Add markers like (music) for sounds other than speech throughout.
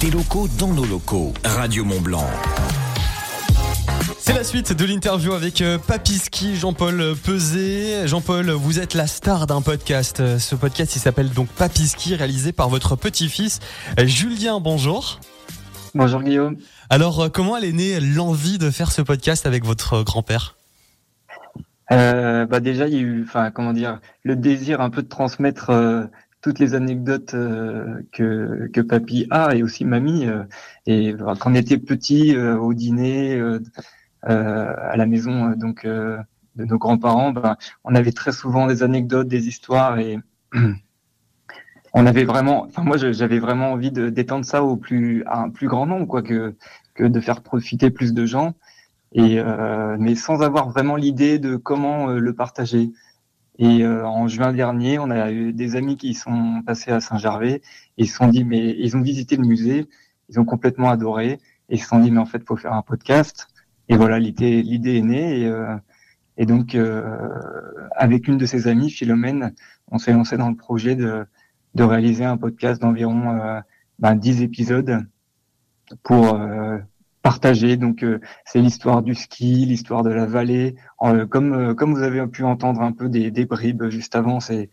Des locaux dans nos locaux. Radio Mont Blanc. C'est la suite de l'interview avec euh, Papiski, Jean-Paul Peset. Jean-Paul, vous êtes la star d'un podcast. Euh, Ce podcast, il s'appelle donc Papiski, réalisé par votre petit-fils euh, Julien. Bonjour. Bonjour Guillaume. Alors, euh, comment elle est née l'envie de faire ce podcast avec votre grand-père? Euh, bah déjà, il y a eu, enfin, comment dire, le désir un peu de transmettre euh, toutes les anecdotes euh, que que papy a et aussi mamie. euh, et quand on était petit, euh, au dîner, euh, euh, à la maison, donc de nos grands-parents, ben, on avait très souvent des anecdotes, des histoires et (clears throat) on avait vraiment, enfin moi, j'avais vraiment envie de d'étendre ça au plus à un plus grand nombre, quoi, que que de faire profiter plus de gens. et mais sans avoir vraiment l'idée de comment le partager. Et euh, en juin dernier, on a eu des amis qui sont passés à Saint-Gervais. Ils se sont dit mais ils ont visité le musée, ils ont complètement adoré. Et ils se sont dit mais en fait faut faire un podcast. Et voilà l'idée l'idée est née. Et, euh, et donc euh, avec une de ses amies Philomène, on s'est lancé dans le projet de de réaliser un podcast d'environ euh, ben, 10 épisodes pour partager donc euh, c'est l'histoire du ski, l'histoire de la vallée. Euh, comme euh, comme vous avez pu entendre un peu des, des bribes juste avant, c'est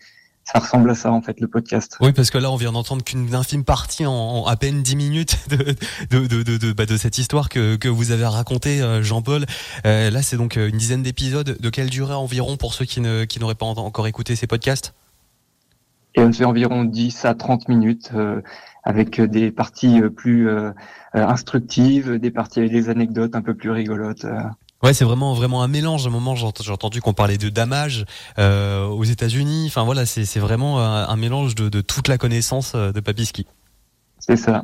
ça ressemble à ça en fait le podcast. Oui, parce que là, on vient d'entendre qu'une infime partie en, en à peine 10 minutes (laughs) de, de, de, de, bah, de cette histoire que, que vous avez racontée, euh, Jean-Paul. Euh, là, c'est donc euh, une dizaine d'épisodes. De quelle durée environ pour ceux qui ne qui n'auraient pas en- encore écouté ces podcasts? Et on fait environ 10 à 30 minutes euh, avec des parties euh, plus euh, instructives, des parties avec des anecdotes un peu plus rigolotes. Ouais, c'est vraiment vraiment un mélange. À un moment, j'ai ent- j'ai entendu qu'on parlait de damage euh, aux États-Unis. Enfin voilà, c'est vraiment un, un mélange de, de toute la connaissance de Papiski. C'est ça.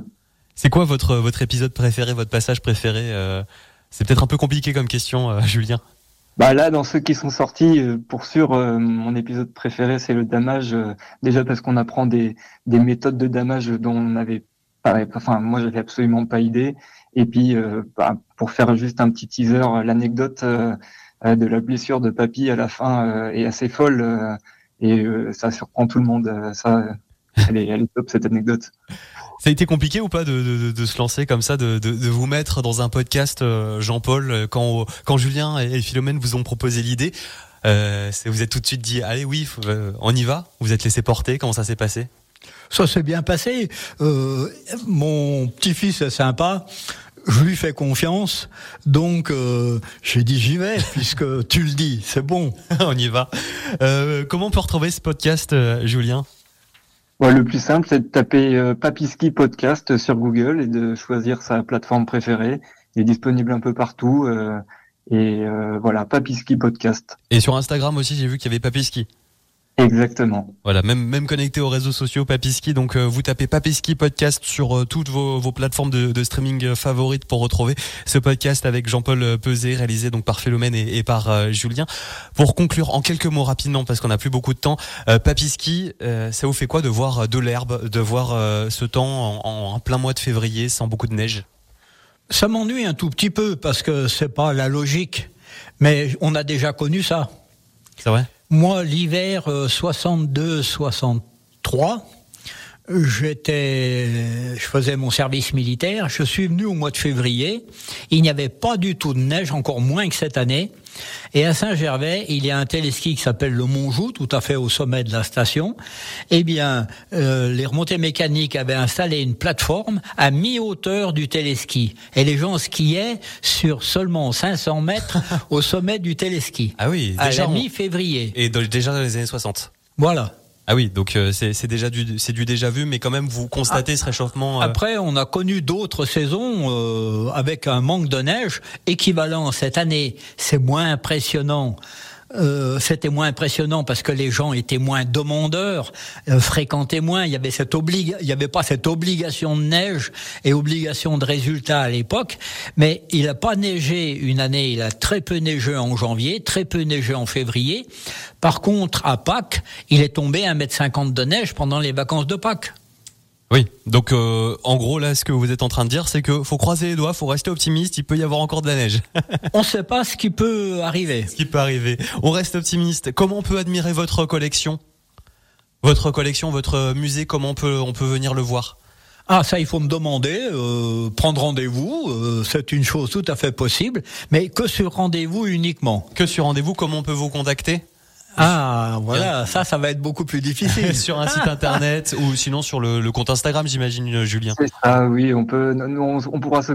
C'est quoi votre votre épisode préféré, votre passage préféré euh, C'est peut-être un peu compliqué comme question, euh, (laughs) Julien. Bah là, dans ceux qui sont sortis, euh, pour sûr, euh, mon épisode préféré, c'est le damage. euh, déjà parce qu'on apprend des, des méthodes de damage dont on n'avait pas, enfin moi j'avais absolument pas idée. Et puis euh, bah, pour faire juste un petit teaser, euh, l'anecdote euh, de la blessure de Papy à la fin est assez folle et ça surprend tout le monde. ça, (laughs) elle est, elle est top cette anecdote. Ça a été compliqué ou pas de, de, de- de se lancer comme ça, de, de, de vous mettre dans un podcast, euh, Jean-Paul, euh, quand, quand Julien et Philomène vous ont proposé l'idée euh, c'est- Vous êtes tout de suite dit, allez oui, faut- euh, on y va? Vous êtes laissé porter? Comment ça s'est passé? Ça s'est bien passé. Euh, mon petit-fils est sympa. Je lui fais confiance, donc euh, j'ai dit j'y vais (laughs) puisque tu le dis, c'est bon. (laughs) On y va. Euh, comment on peut retrouver ce podcast, euh, Julien? Ouais, le plus simple, c'est de taper euh, Papiski Podcast sur Google et de choisir sa plateforme préférée. Il est disponible un peu partout. euh, et euh, voilà, Papiski Podcast. Et sur Instagram aussi, j'ai vu qu'il y avait Papiski. Exactement. Voilà, même même connecté aux réseaux sociaux Papiski. Donc euh, vous tapez Papiski podcast sur euh, toutes vos, vos plateformes de, de streaming euh, favorites pour retrouver ce podcast avec Jean-Paul Peset, réalisé donc par Philomène et, et par euh, Julien. Pour conclure en quelques mots rapidement, parce qu'on n'a plus beaucoup de temps, euh, Papiski, euh, ça vous fait quoi de voir de l'herbe, de voir euh, ce temps en, en plein mois de février sans beaucoup de neige? Ça m'ennuie un tout petit peu parce que c'est pas la logique, mais on a déjà connu ça. C'est vrai? Moi, l'hiver 62-63, j'étais, je faisais mon service militaire. Je suis venu au mois de février. Il n'y avait pas du tout de neige, encore moins que cette année. Et à Saint-Gervais, il y a un téléski qui s'appelle le Montjou, tout à fait au sommet de la station. Eh bien, euh, les remontées mécaniques avaient installé une plateforme à mi-hauteur du téléski. Et les gens skiaient sur seulement 500 mètres (laughs) au sommet du téléski. Ah oui, À déjà on- mi-février. Et déjà dans les années 60. Voilà. Ah oui, donc euh, c'est déjà du c'est du déjà vu, mais quand même vous constatez ce réchauffement. euh, Après, on a connu d'autres saisons euh, avec un manque de neige équivalent cette année. C'est moins impressionnant. Euh, c'était moins impressionnant parce que les gens étaient moins demandeurs, euh, fréquentaient moins. Il y avait cette oblig, il y avait pas cette obligation de neige et obligation de résultat à l'époque. Mais il a pas neigé une année. Il a très peu neigé en janvier, très peu neigé en février. Par contre, à Pâques, il est tombé un mètre cinquante de neige pendant les vacances de Pâques. Oui, donc euh, en gros là, ce que vous êtes en train de dire, c'est que faut croiser les doigts, faut rester optimiste. Il peut y avoir encore de la neige, (laughs) On ne sait pas ce qui peut arriver. ce qui peut arriver. On reste optimiste. Comment on peut admirer votre collection, votre collection, votre musée Comment on peut on peut venir le voir? Ah, ça, il faut me demander, euh, prendre rendez-vous, euh, c'est une chose tout à fait possible, mais que sur rendez-vous uniquement? Que sur rendez-vous, comment on peut vous contacter? Ah, voilà, ça, ça va être beaucoup plus difficile. (laughs) sur un site internet ou sinon sur le, le compte Instagram, j'imagine, Julien. Ah oui, on peut, on, on pourra se